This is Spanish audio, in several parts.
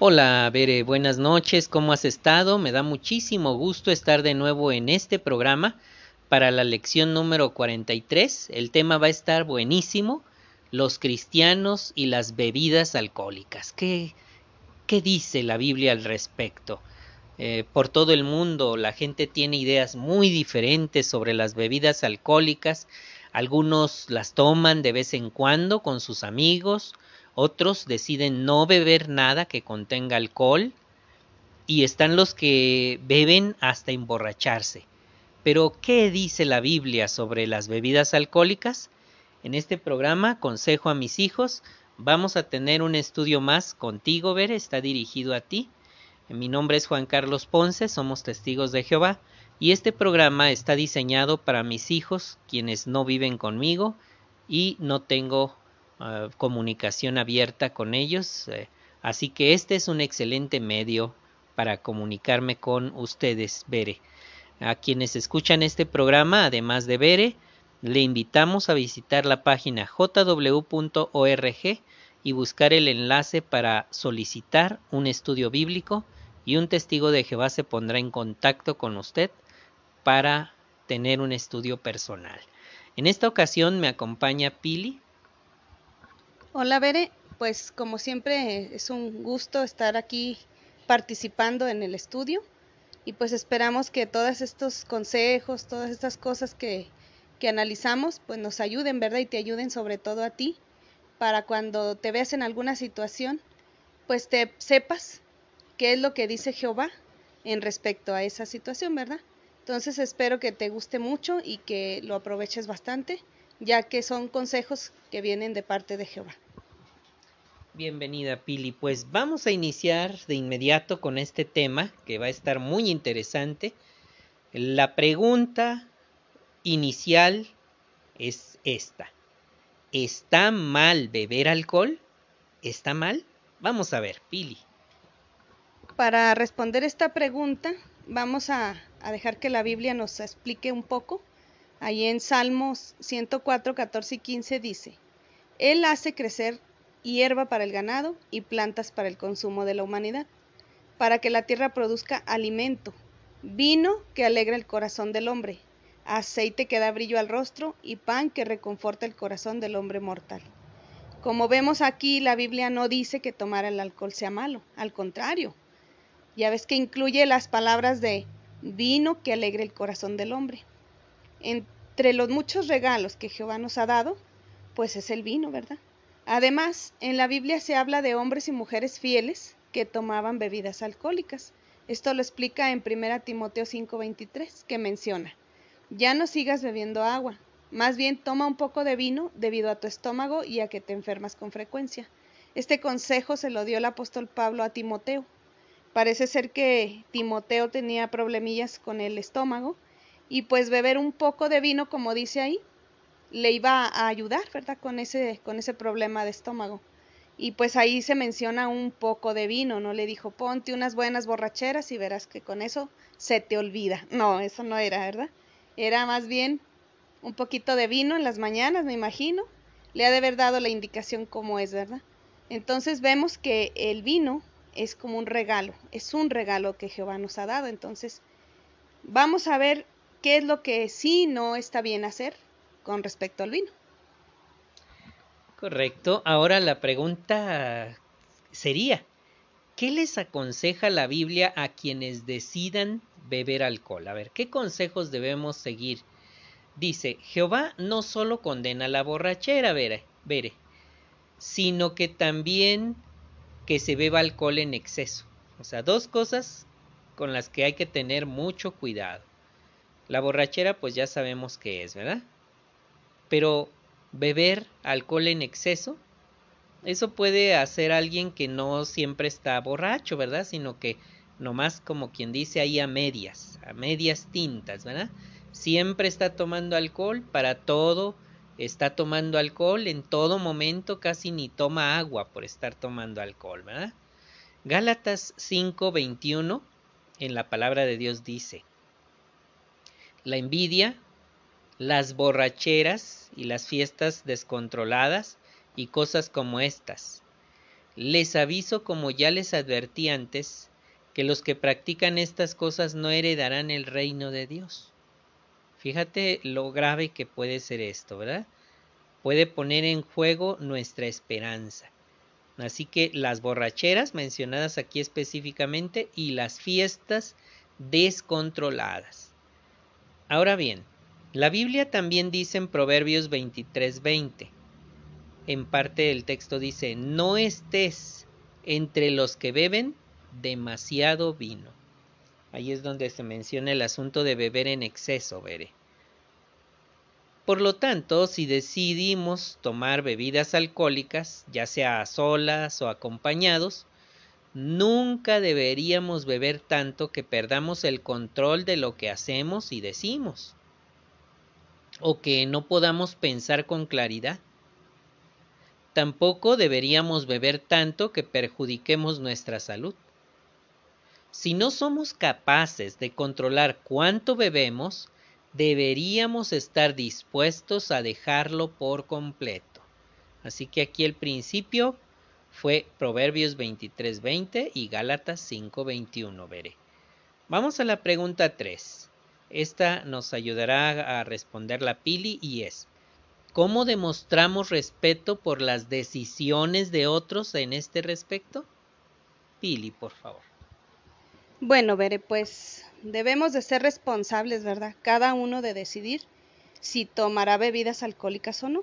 Hola, Bere, buenas noches, ¿cómo has estado? Me da muchísimo gusto estar de nuevo en este programa para la lección número 43. El tema va a estar buenísimo, los cristianos y las bebidas alcohólicas. ¿Qué, qué dice la Biblia al respecto? Eh, por todo el mundo la gente tiene ideas muy diferentes sobre las bebidas alcohólicas. Algunos las toman de vez en cuando con sus amigos, otros deciden no beber nada que contenga alcohol y están los que beben hasta emborracharse. Pero, ¿qué dice la Biblia sobre las bebidas alcohólicas? En este programa, Consejo a mis hijos, vamos a tener un estudio más contigo, Ver, está dirigido a ti. Mi nombre es Juan Carlos Ponce, somos testigos de Jehová, y este programa está diseñado para mis hijos, quienes no viven conmigo, y no tengo uh, comunicación abierta con ellos, eh, así que este es un excelente medio para comunicarme con ustedes, Bere. A quienes escuchan este programa, además de Bere, le invitamos a visitar la página jw.org y buscar el enlace para solicitar un estudio bíblico y un testigo de Jehová se pondrá en contacto con usted para tener un estudio personal. En esta ocasión me acompaña Pili. Hola Bere, pues como siempre es un gusto estar aquí participando en el estudio y pues esperamos que todos estos consejos, todas estas cosas que, que analizamos, pues nos ayuden, ¿verdad? Y te ayuden sobre todo a ti, para cuando te veas en alguna situación, pues te sepas qué es lo que dice Jehová en respecto a esa situación, ¿verdad? Entonces espero que te guste mucho y que lo aproveches bastante, ya que son consejos que vienen de parte de Jehová. Bienvenida Pili, pues vamos a iniciar de inmediato con este tema que va a estar muy interesante. La pregunta inicial es esta. ¿Está mal beber alcohol? ¿Está mal? Vamos a ver, Pili. Para responder esta pregunta, vamos a, a dejar que la Biblia nos explique un poco. Ahí en Salmos 104, 14 y 15 dice, Él hace crecer hierba para el ganado y plantas para el consumo de la humanidad, para que la tierra produzca alimento, vino que alegra el corazón del hombre, aceite que da brillo al rostro y pan que reconforta el corazón del hombre mortal. Como vemos aquí, la Biblia no dice que tomar el alcohol sea malo, al contrario. Ya ves que incluye las palabras de vino que alegre el corazón del hombre. Entre los muchos regalos que Jehová nos ha dado, pues es el vino, ¿verdad? Además, en la Biblia se habla de hombres y mujeres fieles que tomaban bebidas alcohólicas. Esto lo explica en 1 Timoteo 5:23, que menciona, ya no sigas bebiendo agua, más bien toma un poco de vino debido a tu estómago y a que te enfermas con frecuencia. Este consejo se lo dio el apóstol Pablo a Timoteo. Parece ser que Timoteo tenía problemillas con el estómago y pues beber un poco de vino, como dice ahí, le iba a ayudar, ¿verdad? Con ese, con ese problema de estómago. Y pues ahí se menciona un poco de vino, ¿no? Le dijo, ponte unas buenas borracheras y verás que con eso se te olvida. No, eso no era, ¿verdad? Era más bien un poquito de vino en las mañanas, me imagino. Le ha de haber dado la indicación cómo es, ¿verdad? Entonces vemos que el vino es como un regalo, es un regalo que Jehová nos ha dado. Entonces, vamos a ver qué es lo que sí no está bien hacer con respecto al vino. Correcto. Ahora la pregunta sería, ¿qué les aconseja la Biblia a quienes decidan beber alcohol? A ver, ¿qué consejos debemos seguir? Dice, Jehová no solo condena la borrachera, vere, vere, sino que también que se beba alcohol en exceso. O sea, dos cosas con las que hay que tener mucho cuidado. La borrachera, pues ya sabemos qué es, ¿verdad? Pero beber alcohol en exceso, eso puede hacer alguien que no siempre está borracho, ¿verdad? Sino que nomás como quien dice ahí a medias, a medias tintas, ¿verdad? Siempre está tomando alcohol para todo, está tomando alcohol en todo momento, casi ni toma agua por estar tomando alcohol, ¿verdad? Gálatas 5:21 en la palabra de Dios dice, la envidia las borracheras y las fiestas descontroladas y cosas como estas. Les aviso, como ya les advertí antes, que los que practican estas cosas no heredarán el reino de Dios. Fíjate lo grave que puede ser esto, ¿verdad? Puede poner en juego nuestra esperanza. Así que las borracheras mencionadas aquí específicamente y las fiestas descontroladas. Ahora bien, la Biblia también dice en Proverbios 23:20, en parte del texto dice, no estés entre los que beben demasiado vino. Ahí es donde se menciona el asunto de beber en exceso, veré. Por lo tanto, si decidimos tomar bebidas alcohólicas, ya sea a solas o acompañados, nunca deberíamos beber tanto que perdamos el control de lo que hacemos y decimos, o que no podamos pensar con claridad. Tampoco deberíamos beber tanto que perjudiquemos nuestra salud. Si no somos capaces de controlar cuánto bebemos, deberíamos estar dispuestos a dejarlo por completo. Así que aquí el principio fue Proverbios 23:20 y Gálatas 5:21, veré. Vamos a la pregunta 3. Esta nos ayudará a responder la Pili y es, ¿cómo demostramos respeto por las decisiones de otros en este respecto? Pili, por favor. Bueno, Veré, pues debemos de ser responsables, ¿verdad? Cada uno de decidir si tomará bebidas alcohólicas o no.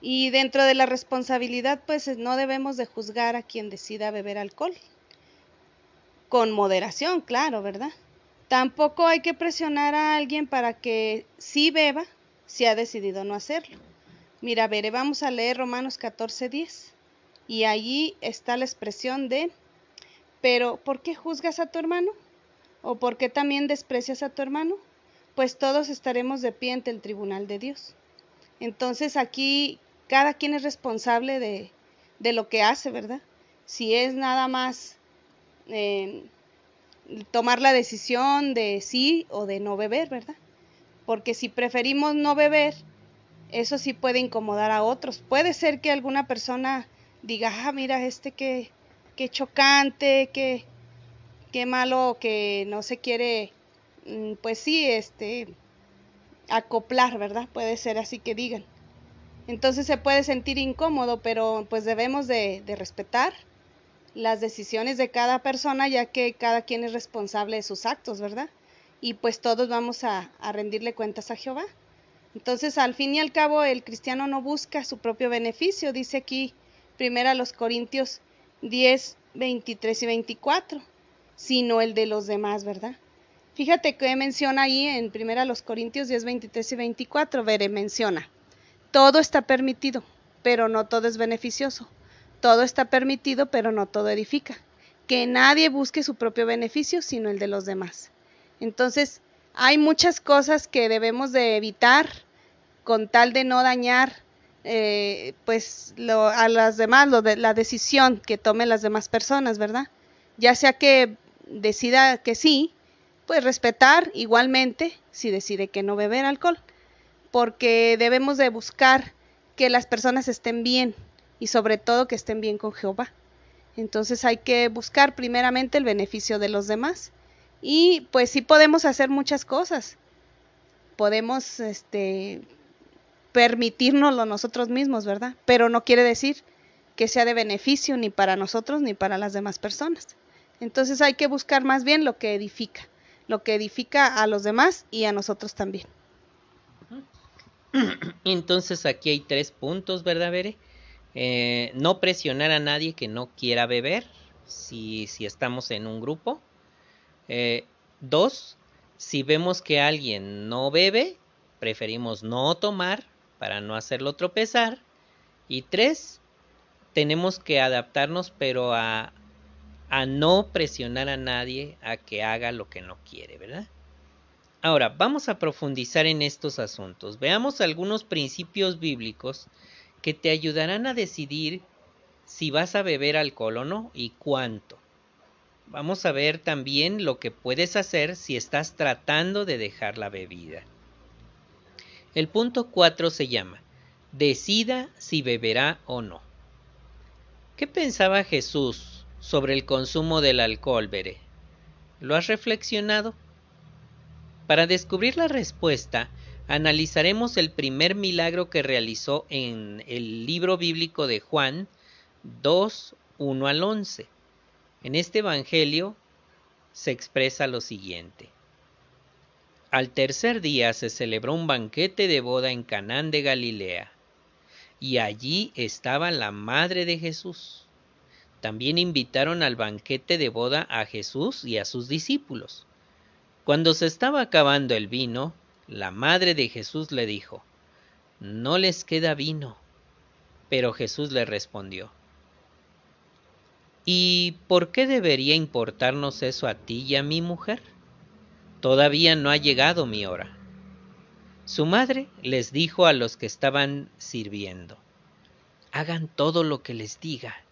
Y dentro de la responsabilidad, pues no debemos de juzgar a quien decida beber alcohol. Con moderación, claro, ¿verdad? Tampoco hay que presionar a alguien para que sí beba si ha decidido no hacerlo. Mira, veré, vamos a leer Romanos 14:10. Y allí está la expresión de pero, ¿por qué juzgas a tu hermano? ¿O por qué también desprecias a tu hermano? Pues todos estaremos de pie ante el tribunal de Dios. Entonces aquí cada quien es responsable de, de lo que hace, ¿verdad? Si es nada más eh, tomar la decisión de sí o de no beber, ¿verdad? Porque si preferimos no beber, eso sí puede incomodar a otros. Puede ser que alguna persona diga, ah, mira, este que qué chocante, qué, qué malo que no se quiere, mm, pues sí, este, acoplar, ¿verdad? Puede ser así que digan. Entonces se puede sentir incómodo, pero pues debemos de, respetar las decisiones de cada persona, ya que cada quien es responsable de sus actos, ¿verdad? Y pues todos vamos a, rendirle cuentas a Jehová. Entonces, al fin y al cabo, el cristiano no busca su propio beneficio, dice aquí primero a los Corintios 10, 23 y 24, sino el de los demás, ¿verdad? Fíjate que menciona ahí en 1 Corintios 10, 23 y 24, veré, menciona, todo está permitido, pero no todo es beneficioso. Todo está permitido, pero no todo edifica. Que nadie busque su propio beneficio, sino el de los demás. Entonces, hay muchas cosas que debemos de evitar con tal de no dañar eh, pues lo, a las demás, lo de, la decisión que tomen las demás personas, ¿verdad? Ya sea que decida que sí, pues respetar igualmente si decide que no beber alcohol, porque debemos de buscar que las personas estén bien y sobre todo que estén bien con Jehová. Entonces hay que buscar primeramente el beneficio de los demás y pues sí podemos hacer muchas cosas. Podemos este permitírnoslo nosotros mismos, ¿verdad? Pero no quiere decir que sea de beneficio ni para nosotros ni para las demás personas. Entonces hay que buscar más bien lo que edifica, lo que edifica a los demás y a nosotros también. Entonces aquí hay tres puntos, ¿verdad, Bere? Eh, no presionar a nadie que no quiera beber, si, estamos en un grupo. Eh, dos, si vemos que alguien no bebe, preferimos no tomar para no hacerlo tropezar. Y tres, tenemos que adaptarnos pero a, a no presionar a nadie a que haga lo que no quiere, ¿verdad? Ahora, vamos a profundizar en estos asuntos. Veamos algunos principios bíblicos que te ayudarán a decidir si vas a beber alcohol o no y cuánto. Vamos a ver también lo que puedes hacer si estás tratando de dejar la bebida. El punto 4 se llama Decida si beberá o no. ¿Qué pensaba Jesús sobre el consumo del alcohol, Veré? ¿Lo has reflexionado? Para descubrir la respuesta, analizaremos el primer milagro que realizó en el libro bíblico de Juan 2, 1 al 11. En este Evangelio se expresa lo siguiente. Al tercer día se celebró un banquete de boda en Canaán de Galilea, y allí estaba la madre de Jesús. También invitaron al banquete de boda a Jesús y a sus discípulos. Cuando se estaba acabando el vino, la madre de Jesús le dijo, No les queda vino. Pero Jesús le respondió, ¿Y por qué debería importarnos eso a ti y a mi mujer? Todavía no ha llegado mi hora. Su madre les dijo a los que estaban sirviendo, hagan todo lo que les diga.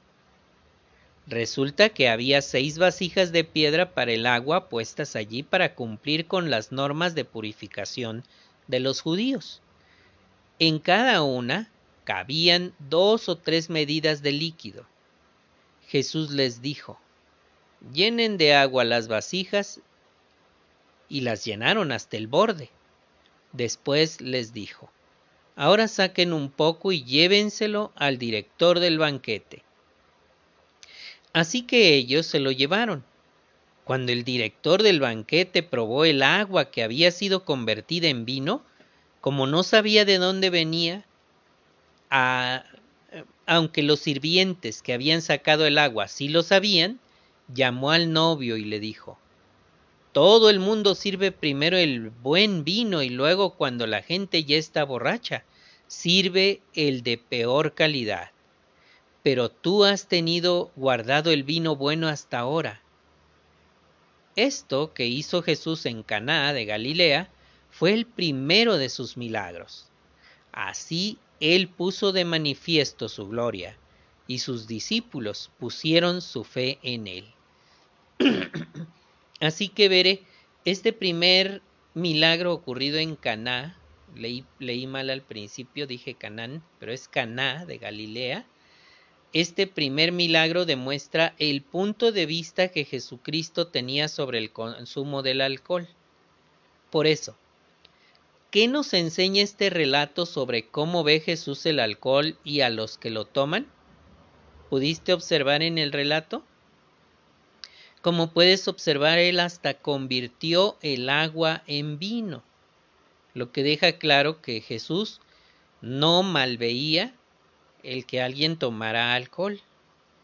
Resulta que había seis vasijas de piedra para el agua puestas allí para cumplir con las normas de purificación de los judíos. En cada una cabían dos o tres medidas de líquido. Jesús les dijo, llenen de agua las vasijas y las llenaron hasta el borde. Después les dijo, ahora saquen un poco y llévenselo al director del banquete. Así que ellos se lo llevaron. Cuando el director del banquete probó el agua que había sido convertida en vino, como no sabía de dónde venía, a, aunque los sirvientes que habían sacado el agua sí lo sabían, llamó al novio y le dijo, Todo el mundo sirve primero el buen vino y luego cuando la gente ya está borracha, sirve el de peor calidad. Pero tú has tenido guardado el vino bueno hasta ahora. Esto que hizo Jesús en Caná de Galilea fue el primero de sus milagros. Así él puso de manifiesto su gloria, y sus discípulos pusieron su fe en él. Así que veré, este primer milagro ocurrido en Caná, leí, mal al principio, dije Canaán, pero es Caná de Galilea. Este primer milagro demuestra el punto de vista que Jesucristo tenía sobre el consumo del alcohol. Por eso, ¿Qué nos enseña este relato sobre cómo ve Jesús el alcohol y a los que lo toman? ¿Pudiste observar en el relato? Como puedes observar, él hasta convirtió el agua en vino, lo que deja claro que Jesús no malveía el que alguien tomara alcohol,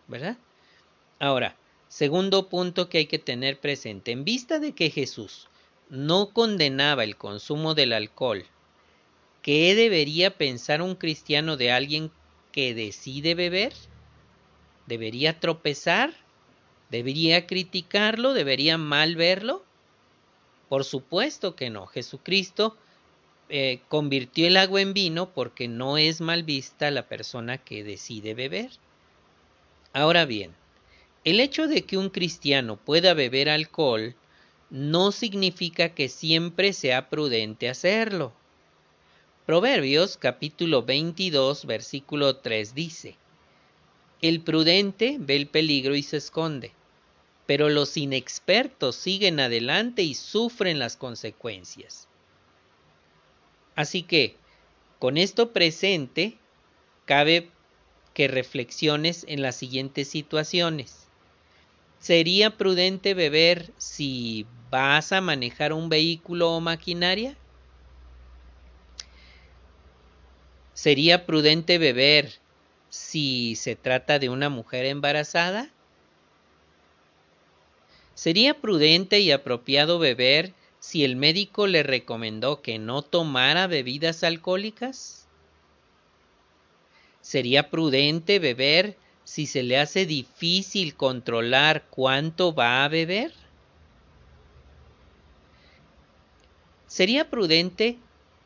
¿verdad? Ahora, segundo punto que hay que tener presente, en vista de que Jesús no condenaba el consumo del alcohol, ¿qué debería pensar un cristiano de alguien que decide beber? ¿Debería tropezar? ¿Debería criticarlo? ¿Debería mal verlo? Por supuesto que no. Jesucristo eh, convirtió el agua en vino porque no es mal vista la persona que decide beber. Ahora bien, el hecho de que un cristiano pueda beber alcohol no significa que siempre sea prudente hacerlo. Proverbios capítulo 22 versículo 3 dice, El prudente ve el peligro y se esconde, pero los inexpertos siguen adelante y sufren las consecuencias. Así que, con esto presente, cabe que reflexiones en las siguientes situaciones. ¿Sería prudente beber si vas a manejar un vehículo o maquinaria? ¿Sería prudente beber si se trata de una mujer embarazada? ¿Sería prudente y apropiado beber si el médico le recomendó que no tomara bebidas alcohólicas? ¿Sería prudente beber si se le hace difícil controlar cuánto va a beber? ¿Sería prudente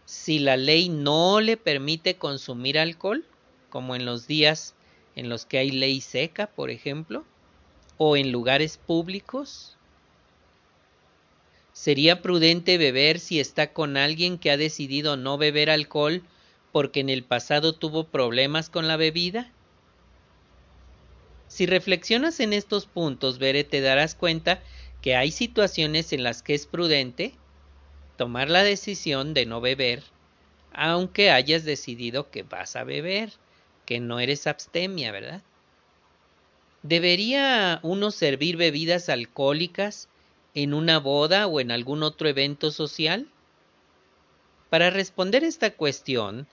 si la ley no le permite consumir alcohol, como en los días en los que hay ley seca, por ejemplo, o en lugares públicos? ¿Sería prudente beber si está con alguien que ha decidido no beber alcohol porque en el pasado tuvo problemas con la bebida? Si reflexionas en estos puntos, Bere, te darás cuenta que hay situaciones en las que es prudente tomar la decisión de no beber, aunque hayas decidido que vas a beber, que no eres abstemia, ¿verdad? ¿Debería uno servir bebidas alcohólicas en una boda o en algún otro evento social? Para responder esta cuestión,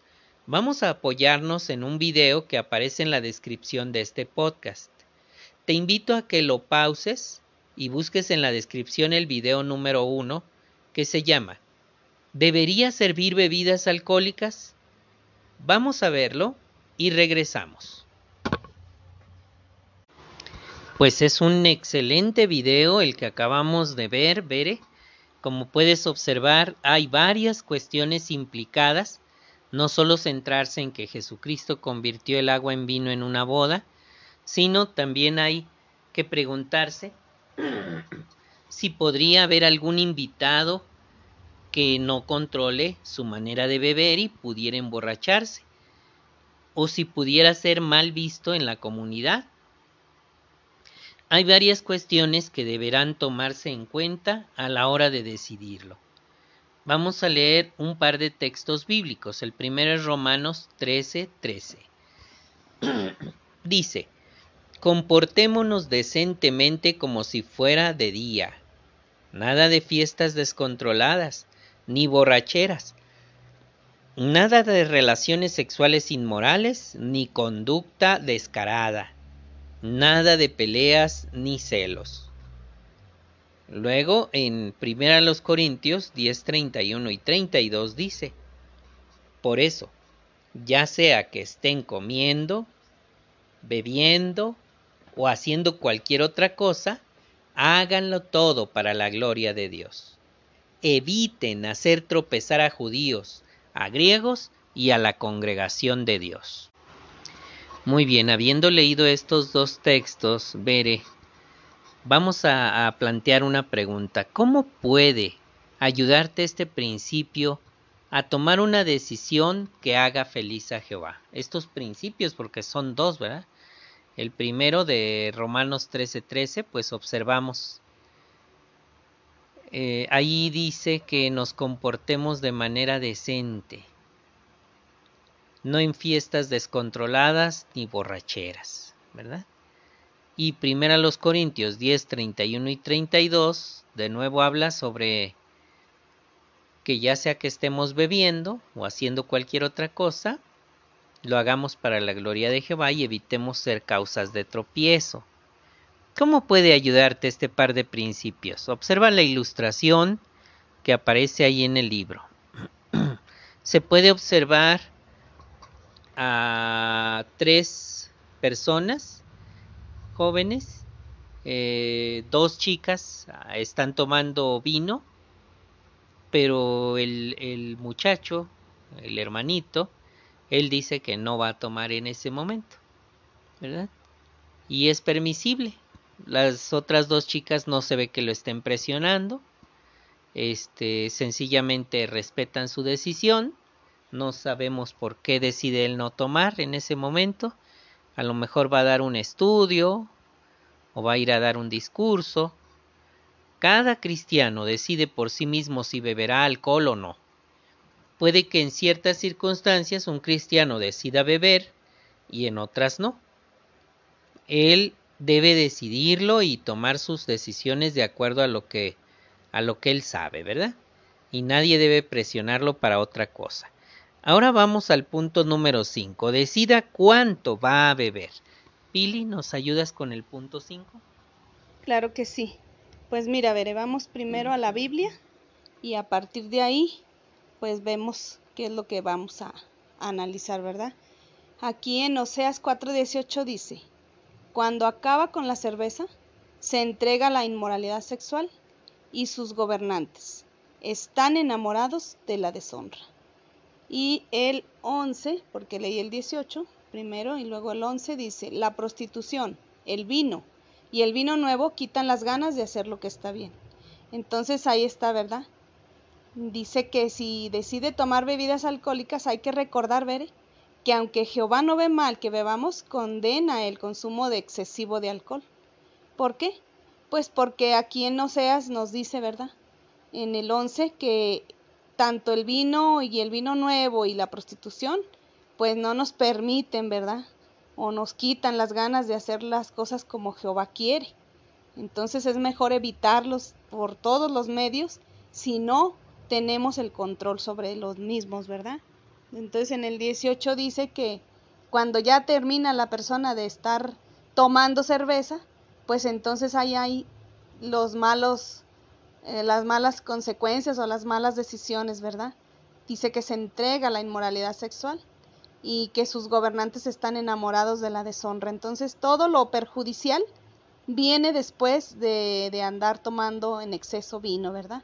vamos a apoyarnos en un video que aparece en la descripción de este podcast. Te invito a que lo pauses y busques en la descripción el video número uno que se llama ¿Debería servir bebidas alcohólicas? Vamos a verlo y regresamos. Pues es un excelente video el que acabamos de ver, Bere. Como puedes observar, hay varias cuestiones implicadas, no solo centrarse en que Jesucristo convirtió el agua en vino en una boda, sino también hay que preguntarse si podría haber algún invitado que no controle su manera de beber y pudiera emborracharse, o si pudiera ser mal visto en la comunidad. Hay varias cuestiones que deberán tomarse en cuenta a la hora de decidirlo. Vamos a leer un par de textos bíblicos. El primero es Romanos 13:13. 13. Dice, comportémonos decentemente como si fuera de día. Nada de fiestas descontroladas, ni borracheras. Nada de relaciones sexuales inmorales, ni conducta descarada nada de peleas ni celos. Luego en 1 Corintios 10, 31 y 32 dice, Por eso, ya sea que estén comiendo, bebiendo o haciendo cualquier otra cosa, háganlo todo para la gloria de Dios. Eviten hacer tropezar a judíos, a griegos y a la congregación de Dios. Muy bien, habiendo leído estos dos textos, Bere, vamos a, plantear una pregunta. ¿Cómo puede ayudarte este principio a tomar una decisión que haga feliz a Jehová? Estos principios, porque son dos, ¿verdad? El primero de Romanos 13:13, 13, pues observamos. Eh, ahí dice que nos comportemos de manera decente no en fiestas descontroladas ni borracheras, ¿verdad? Y primera los Corintios 10, 31 y 32, de nuevo habla sobre que ya sea que estemos bebiendo o haciendo cualquier otra cosa, lo hagamos para la gloria de Jehová y evitemos ser causas de tropiezo. ¿Cómo puede ayudarte este par de principios? Observa la ilustración que aparece ahí en el libro. Se puede observar a tres personas jóvenes, eh, dos chicas ah, están tomando vino, pero el, el muchacho, el hermanito, él dice que no va a tomar en ese momento, ¿verdad? Y es permisible. Las otras dos chicas no se ve que lo estén presionando. Este, sencillamente respetan su decisión no sabemos por qué decide él no tomar en ese momento. A lo mejor va a dar un estudio o va a ir a dar un discurso. Cada cristiano decide por sí mismo si beberá alcohol o no. Puede que en ciertas circunstancias un cristiano decida beber y en otras no. Él debe decidirlo y tomar sus decisiones de acuerdo a lo que a lo que él sabe, ¿verdad? Y nadie debe presionarlo para otra cosa. Ahora vamos al punto número 5. Decida cuánto va a beber. Pili, ¿nos ayudas con el punto 5? Claro que sí. Pues mira, veré, vamos primero a la Biblia y a partir de ahí, pues vemos qué es lo que vamos a, a analizar, ¿verdad? Aquí en Oseas 4:18 dice, cuando acaba con la cerveza, se entrega la inmoralidad sexual y sus gobernantes están enamorados de la deshonra. Y el 11, porque leí el 18 primero y luego el 11 dice, la prostitución, el vino y el vino nuevo quitan las ganas de hacer lo que está bien. Entonces ahí está, ¿verdad? Dice que si decide tomar bebidas alcohólicas hay que recordar, ver que aunque Jehová no ve mal que bebamos, condena el consumo de excesivo de alcohol. ¿Por qué? Pues porque aquí en Oseas nos dice, ¿verdad? En el 11 que tanto el vino y el vino nuevo y la prostitución, pues no nos permiten, ¿verdad? O nos quitan las ganas de hacer las cosas como Jehová quiere. Entonces es mejor evitarlos por todos los medios si no tenemos el control sobre los mismos, ¿verdad? Entonces en el 18 dice que cuando ya termina la persona de estar tomando cerveza, pues entonces ahí hay los malos, eh, las malas consecuencias o las malas decisiones, ¿verdad? Dice que se entrega la inmoralidad sexual y que sus gobernantes están enamorados de la deshonra. Entonces todo lo perjudicial viene después de, de andar tomando en exceso vino, ¿verdad?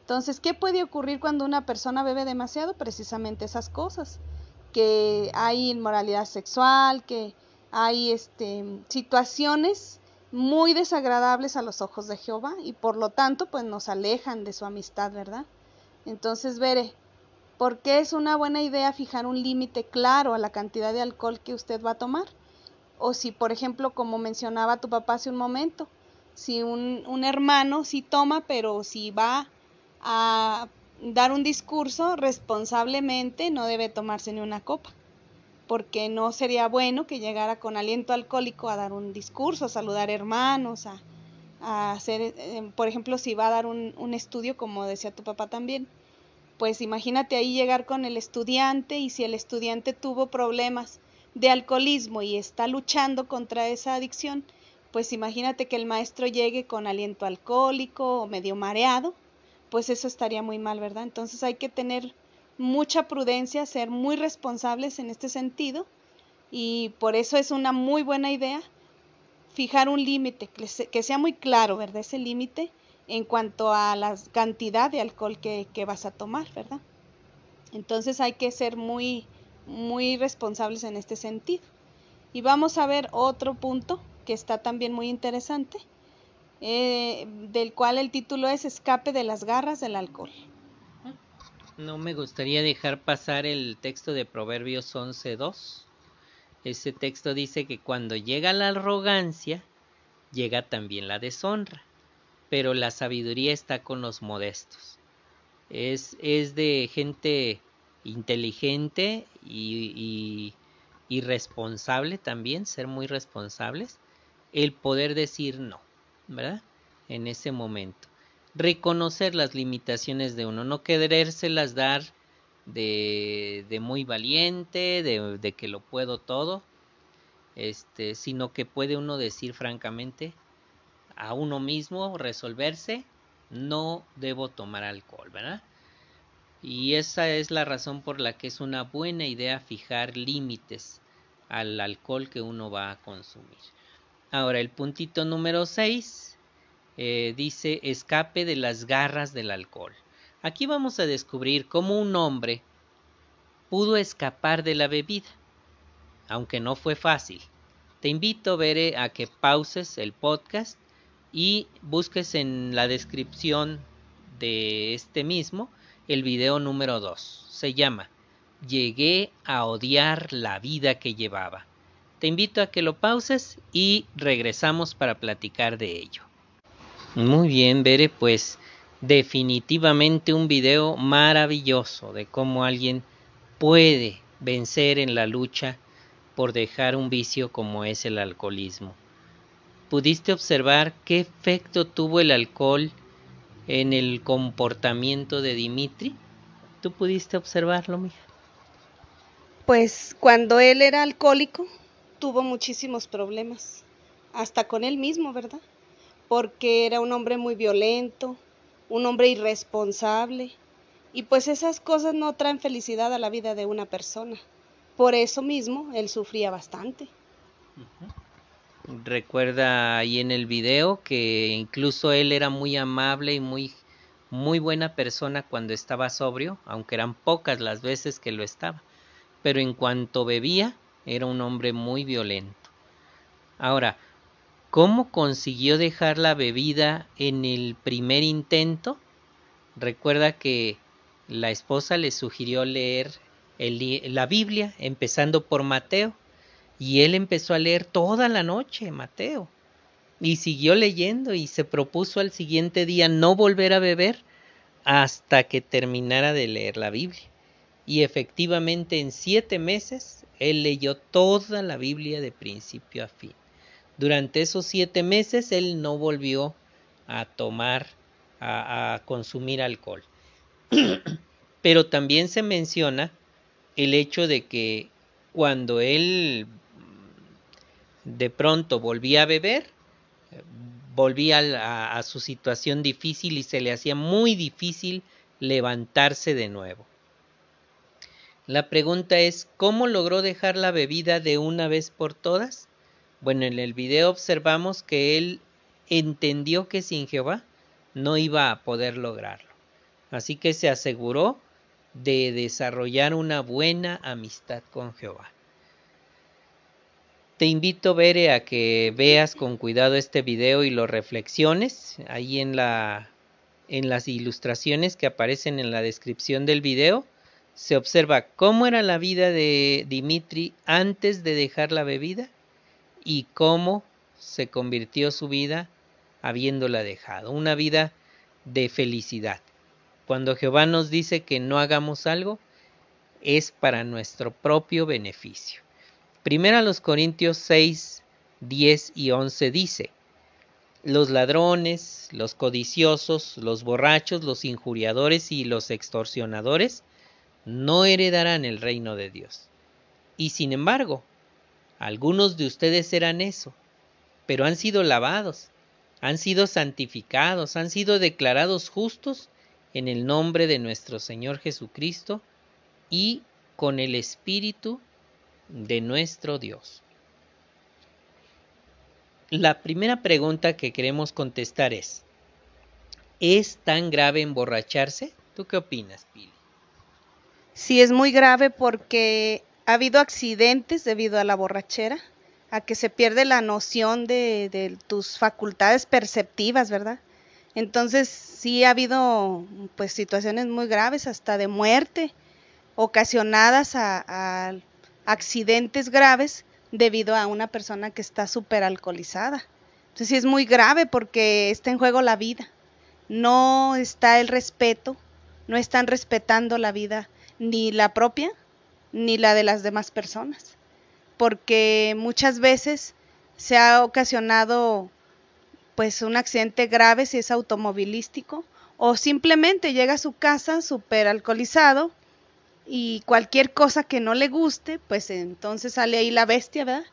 Entonces, ¿qué puede ocurrir cuando una persona bebe demasiado? Precisamente esas cosas, que hay inmoralidad sexual, que hay este, situaciones muy desagradables a los ojos de Jehová y por lo tanto pues nos alejan de su amistad, ¿verdad? Entonces, veré, ¿por qué es una buena idea fijar un límite claro a la cantidad de alcohol que usted va a tomar? O si, por ejemplo, como mencionaba tu papá hace un momento, si un, un hermano sí toma, pero si va a dar un discurso responsablemente no debe tomarse ni una copa, porque no sería bueno que llegara con aliento alcohólico a dar un discurso, a saludar hermanos, a, hacer, eh, por ejemplo, si va a dar un, un estudio, como decía tu papá también, pues imagínate ahí llegar con el estudiante y si el estudiante tuvo problemas de alcoholismo y está luchando contra esa adicción, pues imagínate que el maestro llegue con aliento alcohólico o medio mareado, pues eso estaría muy mal, ¿verdad? Entonces hay que tener mucha prudencia, ser muy responsables en este sentido y por eso es una muy buena idea fijar un límite, que sea muy claro, ¿verdad? Ese límite en cuanto a la cantidad de alcohol que, vas a tomar, ¿verdad? Entonces hay que ser muy, muy responsables en este sentido. Y vamos a ver otro punto que está también muy interesante, eh, del cual el título es Escape de las garras del alcohol. No me gustaría dejar pasar el texto de Proverbios 11.2. Ese texto dice que cuando llega la arrogancia, llega también la deshonra, pero la sabiduría está con los modestos. Es, es de gente inteligente y, y responsable también, ser muy responsables, el poder decir no. ¿verdad? En ese momento. Reconocer las limitaciones de uno, no querérselas dar de, de muy valiente, de, que lo puedo todo, este, sino que puede uno decir francamente a uno mismo, resolverse, no debo tomar alcohol, ¿verdad? Y esa es la razón por la que es una buena idea fijar límites al alcohol que uno va a consumir. Ahora, el puntito número 6 eh, dice escape de las garras del alcohol. Aquí vamos a descubrir cómo un hombre pudo escapar de la bebida, aunque no fue fácil. Te invito, Bere, a que pauses el podcast y busques en la descripción de este mismo el video número 2. Se llama Llegué a odiar la vida que llevaba. Te invito a que lo pauses y regresamos para platicar de ello. Muy bien, Bere, pues definitivamente un video maravilloso de cómo alguien puede vencer en la lucha por dejar un vicio como es el alcoholismo. ¿Pudiste observar qué efecto tuvo el alcohol en el comportamiento de Dimitri? ¿Tú pudiste observarlo, mija? Pues cuando él era alcohólico, tuvo muchísimos problemas, hasta con él mismo, ¿verdad? Porque era un hombre muy violento, un hombre irresponsable, y pues esas cosas no traen felicidad a la vida de una persona. Por eso mismo él sufría bastante. Recuerda ahí en el video que incluso él era muy amable y muy muy buena persona cuando estaba sobrio, aunque eran pocas las veces que lo estaba. Pero en cuanto bebía, era un hombre muy violento. Ahora, ¿cómo consiguió dejar la bebida en el primer intento? Recuerda que la esposa le sugirió leer la Biblia, empezando por Mateo. Y él empezó a leer toda la noche Mateo. Y siguió leyendo y se propuso al siguiente día no volver a beber hasta que terminara de leer la Biblia. Y efectivamente en siete meses él leyó toda la Biblia de principio a fin. Durante esos siete meses él no volvió a tomar, a, consumir alcohol. Pero también se menciona el hecho de que cuando él de pronto volvía a beber, volvía a, su situación difícil y se le hacía muy difícil levantarse de nuevo. La pregunta es, ¿cómo logró dejar la bebida de una vez por todas? Bueno, en el video observamos que él entendió que sin Jehová no iba a poder lograrlo. Así que se aseguró de desarrollar una buena amistad con Jehová. Te invito, Bere, a que veas con cuidado este video y lo reflexiones. Ahí en, la, en las ilustraciones que aparecen en la descripción del video, se observa cómo era la vida de Dimitri antes de dejar la bebida y cómo se convirtió su vida habiéndola dejado. Una vida de felicidad. Cuando Jehová nos dice que no hagamos algo, es para nuestro propio beneficio. Primera los Corintios 6, 10 y 11 dice, los ladrones, los codiciosos, los borrachos, los injuriadores y los extorsionadores no heredarán el reino de Dios. Y sin embargo, algunos de ustedes eran eso, pero han sido lavados, han sido santificados, han sido declarados justos en el nombre de nuestro Señor Jesucristo y con el Espíritu de nuestro Dios. La primera pregunta que queremos contestar es, ¿es tan grave emborracharse? ¿Tú qué opinas, Pili? Sí, es muy grave porque ha habido accidentes debido a la borrachera, a que se pierde la noción de, tus facultades perceptivas, ¿verdad? Entonces sí ha habido pues situaciones muy graves, hasta de muerte, ocasionadas a, a accidentes graves debido a una persona que está súper alcoholizada. Entonces sí es muy grave porque está en juego la vida. No está el respeto, no están respetando la vida ni la propia ni la de las demás personas. Porque muchas veces se ha ocasionado pues un accidente grave si es automovilístico o simplemente llega a su casa súper alcoholizado y cualquier cosa que no le guste, pues entonces sale ahí la bestia, ¿verdad?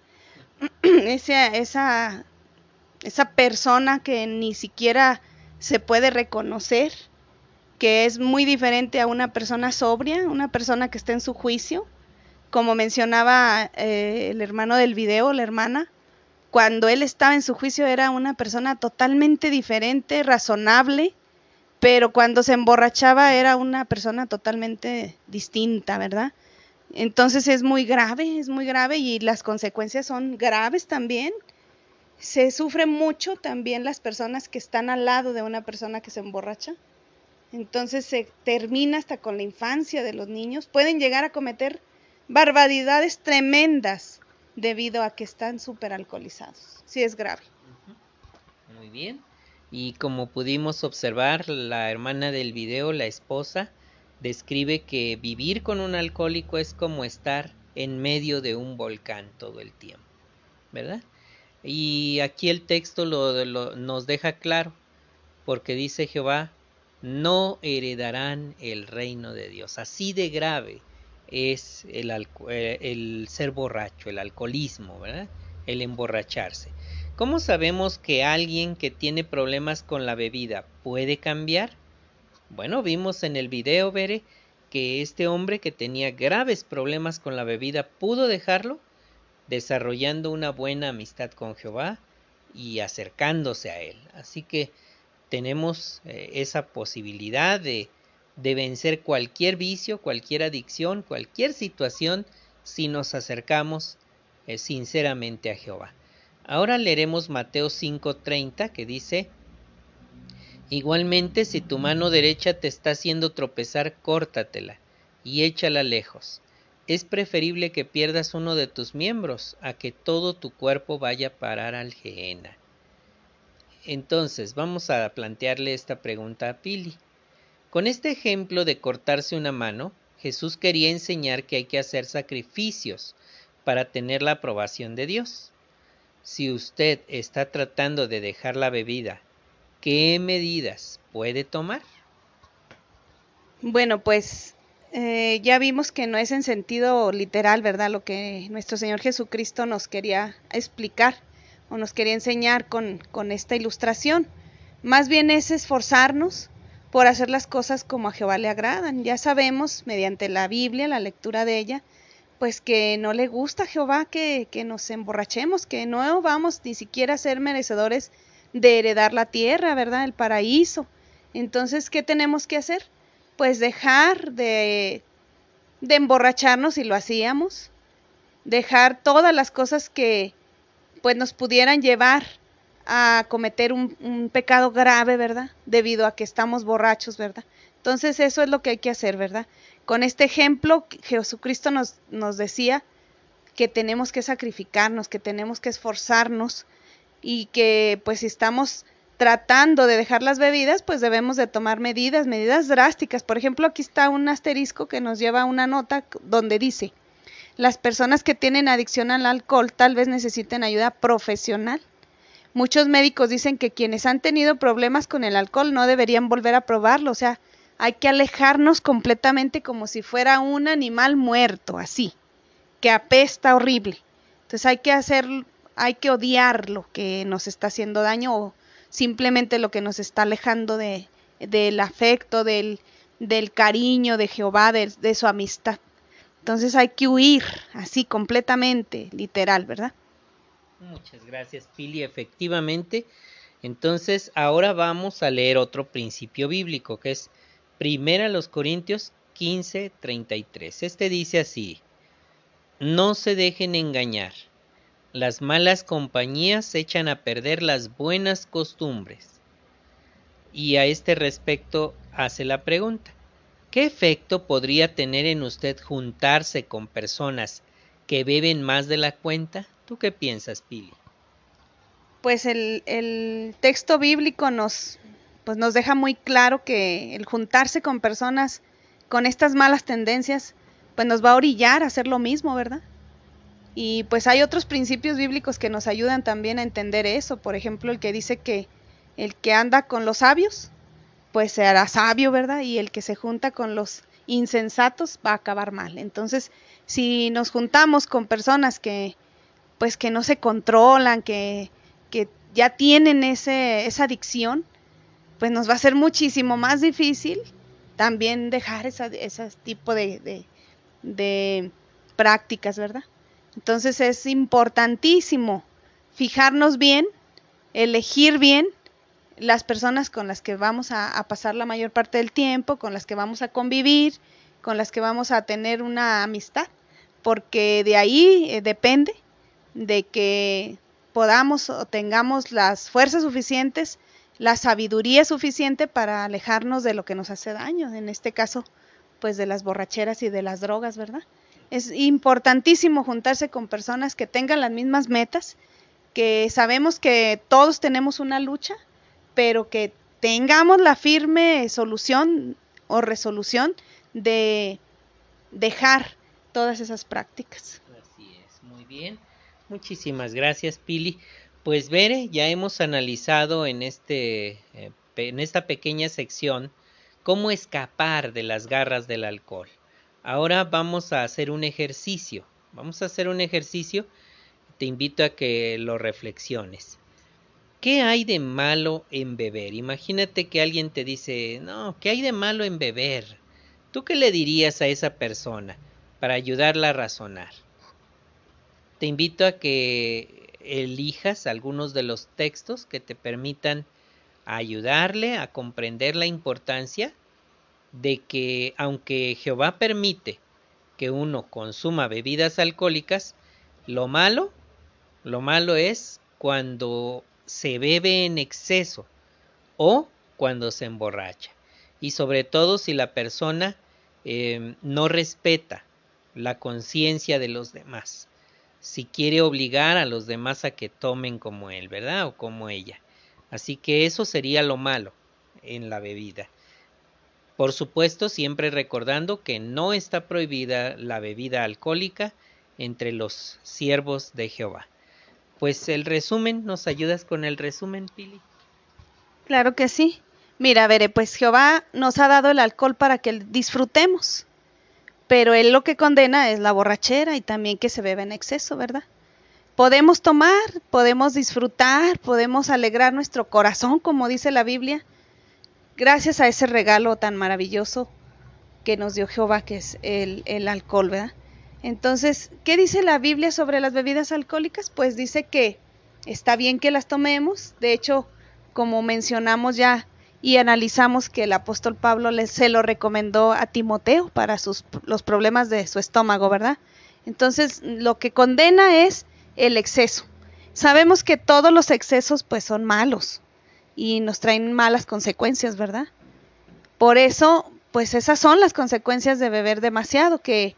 esa, esa, esa persona que ni siquiera se puede reconocer, que es muy diferente a una persona sobria, una persona que está en su juicio, como mencionaba eh, el hermano del video, la hermana, cuando él estaba en su juicio era una persona totalmente diferente, razonable, pero cuando se emborrachaba era una persona totalmente distinta, ¿verdad? Entonces es muy grave, es muy grave y las consecuencias son graves también. Se sufre mucho también las personas que están al lado de una persona que se emborracha. Entonces se termina hasta con la infancia de los niños. Pueden llegar a cometer barbaridades tremendas debido a que están súper alcoholizados. Sí es grave. Muy bien. Y como pudimos observar, la hermana del video, la esposa, describe que vivir con un alcohólico es como estar en medio de un volcán todo el tiempo, ¿verdad? Y aquí el texto lo, nos deja claro, porque dice Jehová, no heredarán el reino de Dios. Así de grave es el, eh, ser borracho, el alcoholismo. El emborracharse. ¿Cómo sabemos que alguien que tiene problemas con la bebida puede cambiar? Bueno, vimos en el video, Bere, que este hombre que tenía graves problemas con la bebida pudo dejarlo desarrollando una buena amistad con Jehová y acercándose a él. Así que tenemos eh, esa posibilidad de, vencer cualquier vicio, cualquier adicción, cualquier situación si nos acercamos eh, sinceramente a Jehová. Ahora leeremos Mateo 5:30 que dice, Igualmente si tu mano derecha te está haciendo tropezar, córtatela y échala lejos. es preferible que pierdas uno de tus miembros a que todo tu cuerpo vaya a parar al Gehenna. Entonces, vamos a plantearle esta pregunta a Pili. Con este ejemplo de cortarse una mano, Jesús quería enseñar que hay que hacer sacrificios para tener la aprobación de Dios. Si usted está tratando de dejar la bebida, ¿qué medidas puede tomar? Bueno, pues eh, ya vimos que no es en sentido literal, ¿verdad? Lo que nuestro Señor Jesucristo nos quería explicar o nos quería enseñar con, con esta ilustración. Más bien es esforzarnos por hacer las cosas como a Jehová le agradan. Ya sabemos, mediante la Biblia, la lectura de ella, pues que no le gusta a Jehová que, que nos emborrachemos, que no vamos ni siquiera a ser merecedores de heredar la tierra, ¿verdad? El paraíso. Entonces, ¿qué tenemos que hacer? Pues dejar de, de emborracharnos si lo hacíamos, dejar todas las cosas que pues nos pudieran llevar a cometer un, pecado grave, ¿verdad? Debido a que estamos borrachos, ¿verdad? Entonces eso es lo que hay que hacer, ¿verdad? Con este ejemplo, Jesucristo nos, nos decía que tenemos que sacrificarnos, que tenemos que esforzarnos y que pues si estamos tratando de dejar las bebidas, pues debemos de tomar medidas, medidas drásticas. Por ejemplo, aquí está un asterisco que nos lleva a una nota donde dice, las personas que tienen adicción al alcohol tal vez necesiten ayuda profesional. Muchos médicos dicen que quienes han tenido problemas con el alcohol no deberían volver a probarlo, o sea, hay que alejarnos completamente como si fuera un animal muerto, así, que apesta horrible. Entonces hay que hacer, hay que odiar lo que nos está haciendo daño o simplemente lo que nos está alejando de, del afecto, del, del cariño de Jehová, de, de su amistad. Entonces hay que huir así completamente, literal, ¿verdad? Muchas gracias, Pili. Efectivamente, entonces ahora vamos a leer otro principio bíblico que es Primera los Corintios 15, 33. Este dice así, no se dejen engañar. Las malas compañías echan a perder las buenas costumbres. Y a este respecto hace la pregunta, ¿qué efecto podría tener en usted juntarse con personas que beben más de la cuenta? ¿Tú qué piensas, Pili? Pues el, el texto bíblico nos, pues nos deja muy claro que el juntarse con personas con estas malas tendencias, pues nos va a orillar a hacer lo mismo, ¿verdad? Y pues hay otros principios bíblicos que nos ayudan también a entender eso. Por ejemplo, el que dice que el que anda con los sabios, pues se hará sabio, ¿verdad? Y el que se junta con los insensatos va a acabar mal. Entonces, si nos juntamos con personas que, pues que no se controlan, que, que ya tienen ese, esa adicción, pues nos va a ser muchísimo más difícil también dejar ese tipo de, de, de prácticas, ¿verdad? Entonces es importantísimo fijarnos bien, elegir bien las personas con las que vamos a, pasar la mayor parte del tiempo, con las que vamos a convivir, con las que vamos a tener una amistad, porque de ahí eh, depende de que podamos o tengamos las fuerzas suficientes la sabiduría suficiente para alejarnos de lo que nos hace daño, en este caso, pues de las borracheras y de las drogas, ¿verdad? Es importantísimo juntarse con personas que tengan las mismas metas, que sabemos que todos tenemos una lucha, pero que tengamos la firme solución o resolución de dejar todas esas prácticas. Así es, muy bien. Muchísimas gracias, Pili. Pues Bere, ya hemos analizado en, este, eh, en esta pequeña sección cómo escapar de las garras del alcohol. Ahora vamos a hacer un ejercicio. Vamos a hacer un ejercicio. Te invito a que lo reflexiones. ¿Qué hay de malo en beber? Imagínate que alguien te dice, no, ¿qué hay de malo en beber? ¿Tú qué le dirías a esa persona para ayudarla a razonar? Te invito a que elijas algunos de los textos que te permitan ayudarle a comprender la importancia de que aunque Jehová permite que uno consuma bebidas alcohólicas, lo malo, lo malo es cuando se bebe en exceso o cuando se emborracha. Y sobre todo si la persona eh, no respeta la conciencia de los demás. Si quiere obligar a los demás a que tomen como él, ¿verdad? O como ella. Así que eso sería lo malo en la bebida. Por supuesto, siempre recordando que no está prohibida la bebida alcohólica entre los siervos de Jehová. Pues el resumen, ¿nos ayudas con el resumen, Pili? Claro que sí. Mira, veré, pues Jehová nos ha dado el alcohol para que disfrutemos, pero él lo que condena es la borrachera y también que se bebe en exceso, ¿verdad? Podemos tomar, podemos disfrutar, podemos alegrar nuestro corazón, como dice la Biblia, gracias a ese regalo tan maravilloso que nos dio Jehová, que es el, el alcohol, ¿verdad? Entonces, ¿qué dice la Biblia sobre las bebidas alcohólicas? Pues dice que está bien que las tomemos, de hecho, como mencionamos ya y analizamos que el apóstol Pablo le, se lo recomendó a Timoteo para sus, los problemas de su estómago, ¿verdad? Entonces, lo que condena es el exceso. Sabemos que todos los excesos pues son malos y nos traen malas consecuencias, ¿verdad? Por eso, pues esas son las consecuencias de beber demasiado, que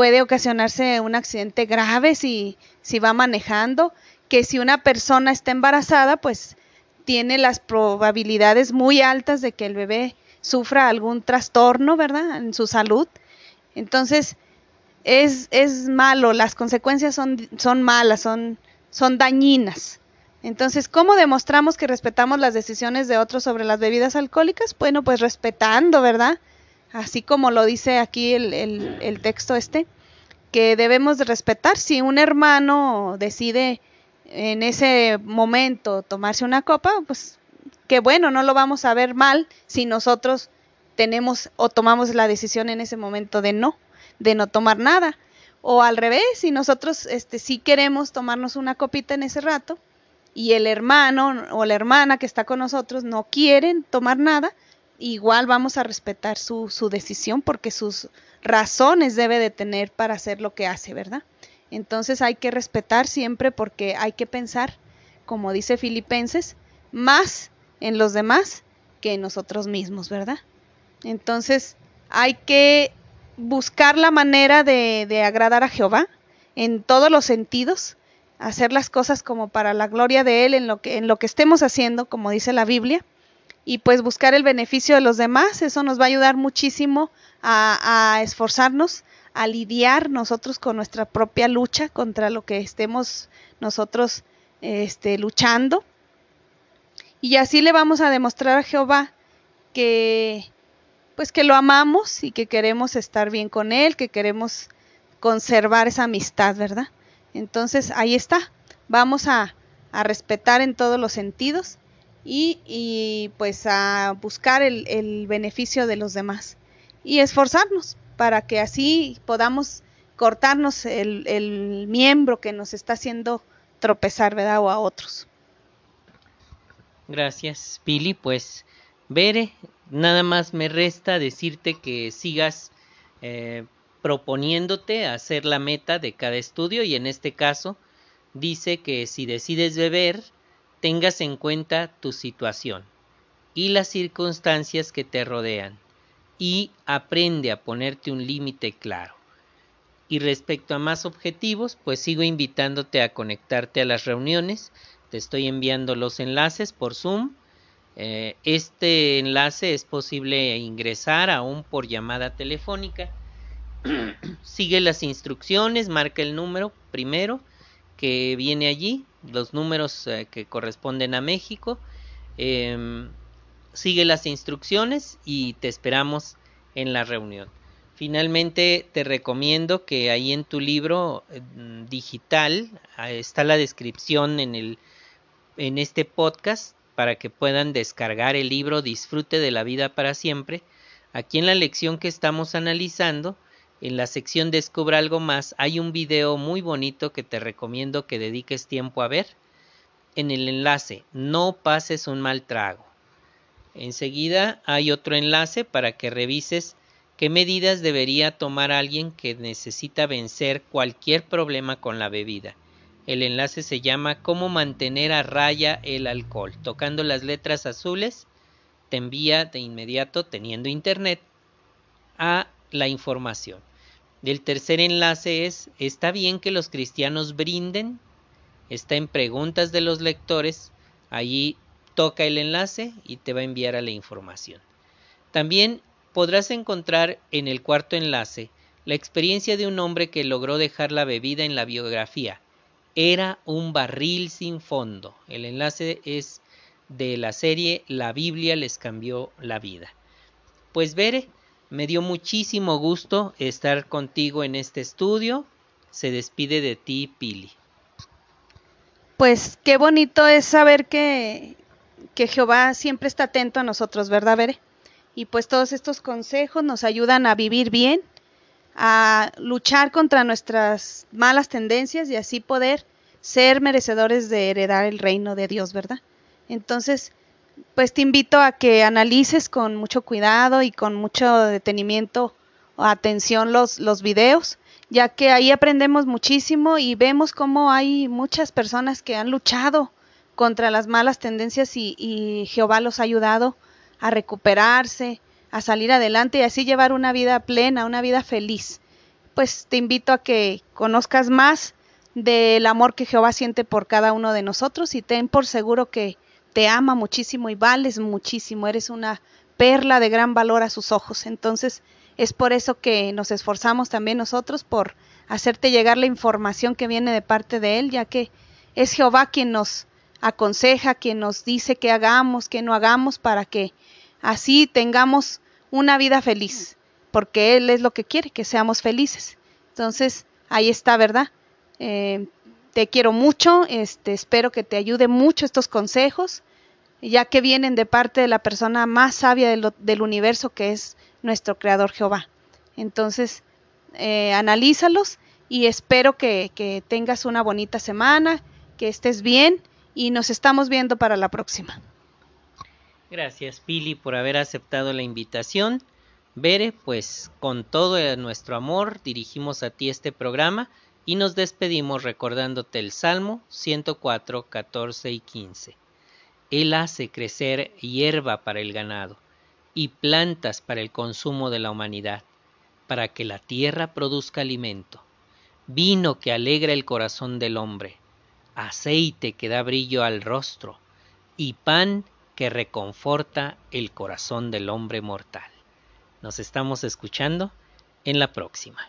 puede ocasionarse un accidente grave si, si va manejando, que si una persona está embarazada, pues tiene las probabilidades muy altas de que el bebé sufra algún trastorno, ¿verdad? En su salud. Entonces, es, es malo, las consecuencias son, son malas, son, son dañinas. Entonces, ¿cómo demostramos que respetamos las decisiones de otros sobre las bebidas alcohólicas? Bueno, pues respetando, ¿verdad? Así como lo dice aquí el, el, texto este, que debemos de respetar. Si un hermano decide en ese momento tomarse una copa, pues qué bueno, no lo vamos a ver mal si nosotros tenemos o tomamos la decisión en ese momento de no de no tomar nada. O al revés, si nosotros este, sí queremos tomarnos una copita en ese rato y el hermano o la hermana que está con nosotros no quieren tomar nada, igual vamos a respetar su, su decisión porque sus razones debe de tener para hacer lo que hace, ¿verdad? Entonces hay que respetar siempre porque hay que pensar, como dice Filipenses, más en los demás que en nosotros mismos, ¿verdad? Entonces hay que buscar la manera de, de agradar a Jehová en todos los sentidos, hacer las cosas como para la gloria de Él en lo que, en lo que estemos haciendo, como dice la Biblia, y pues buscar el beneficio de los demás, eso nos va a ayudar muchísimo a, a esforzarnos, a lidiar nosotros con nuestra propia lucha contra lo que estemos nosotros este, luchando. Y así le vamos a demostrar a Jehová que, pues que lo amamos y que queremos estar bien con él, que queremos conservar esa amistad, ¿verdad? Entonces ahí está, vamos a, a respetar en todos los sentidos y, y pues a buscar el, el, beneficio de los demás y esforzarnos para que así podamos cortarnos el, el miembro que nos está haciendo tropezar, ¿verdad? O a otros. Gracias, Pili. Pues, Bere, nada más me resta decirte que sigas eh, proponiéndote hacer la meta de cada estudio y en este caso dice que si decides beber tengas en cuenta tu situación y las circunstancias que te rodean y aprende a ponerte un límite claro. Y respecto a más objetivos, pues sigo invitándote a conectarte a las reuniones. Te estoy enviando los enlaces por Zoom eh, este enlace es posible ingresar aún por llamada telefónica. Sigue las instrucciones, marca el número primero que viene allí, los números eh, que corresponden a México. Eh, sigue las instrucciones y te esperamos en la reunión. Finalmente te recomiendo que ahí en tu libro eh, digital está la descripción en el en este podcast para que puedan descargar el libro Disfrute de la vida para siempre. Aquí en la lección que estamos analizando, en la sección Descubra algo más, hay un video muy bonito que te recomiendo que dediques tiempo a ver. En el enlace No pases un mal trago. Enseguida hay otro enlace para que revises qué medidas debería tomar alguien que necesita vencer cualquier problema con la bebida. El enlace se llama Cómo mantener a raya el alcohol. Tocando las letras azules te envía de inmediato, teniendo internet, a la información. El tercer enlace es, ¿está bien que los cristianos brinden? Está en preguntas de los lectores. Allí toca el enlace y te va a enviar a la información. También podrás encontrar en el cuarto enlace la experiencia de un hombre que logró dejar la bebida en la biografía. Era un barril sin fondo. El enlace es de la serie La Biblia les cambió la vida. Pues Bere, me dio muchísimo gusto estar contigo en este estudio. Se despide de ti, Pili. Pues qué bonito es saber que, que Jehová siempre está atento a nosotros, ¿verdad, Bere? Y pues todos estos consejos nos ayudan a vivir bien, a luchar contra nuestras malas tendencias y así poder ser merecedores de heredar el reino de Dios, ¿verdad? Entonces, pues te invito a que analices con mucho cuidado y con mucho detenimiento o atención los, los videos, ya que ahí aprendemos muchísimo y vemos cómo hay muchas personas que han luchado contra las malas tendencias y, y Jehová los ha ayudado a recuperarse, a salir adelante y así llevar una vida plena, una vida feliz. Pues te invito a que conozcas más del amor que Jehová siente por cada uno de nosotros y ten por seguro que te ama muchísimo y vales muchísimo, eres una perla de gran valor a sus ojos. Entonces, es por eso que nos esforzamos también nosotros por hacerte llegar la información que viene de parte de Él, ya que es Jehová quien nos aconseja, quien nos dice qué hagamos, qué no hagamos, para que así tengamos una vida feliz, porque Él es lo que quiere, que seamos felices. Entonces, ahí está, ¿verdad? Eh, te quiero mucho, este, espero que te ayude mucho estos consejos, ya que vienen de parte de la persona más sabia del, universo que es nuestro Creador Jehová. Entonces, eh, analízalos y espero que, que tengas una bonita semana, que estés bien y nos estamos viendo para la próxima. Gracias Pili por haber aceptado la invitación. Bere, pues con todo nuestro amor dirigimos a ti este programa y nos despedimos recordándote el Salmo 104, 14 y 15. Él hace crecer hierba para el ganado y plantas para el consumo de la humanidad, para que la tierra produzca alimento, vino que alegra el corazón del hombre, aceite que da brillo al rostro, y pan que reconforta el corazón del hombre mortal. Nos estamos escuchando en la próxima.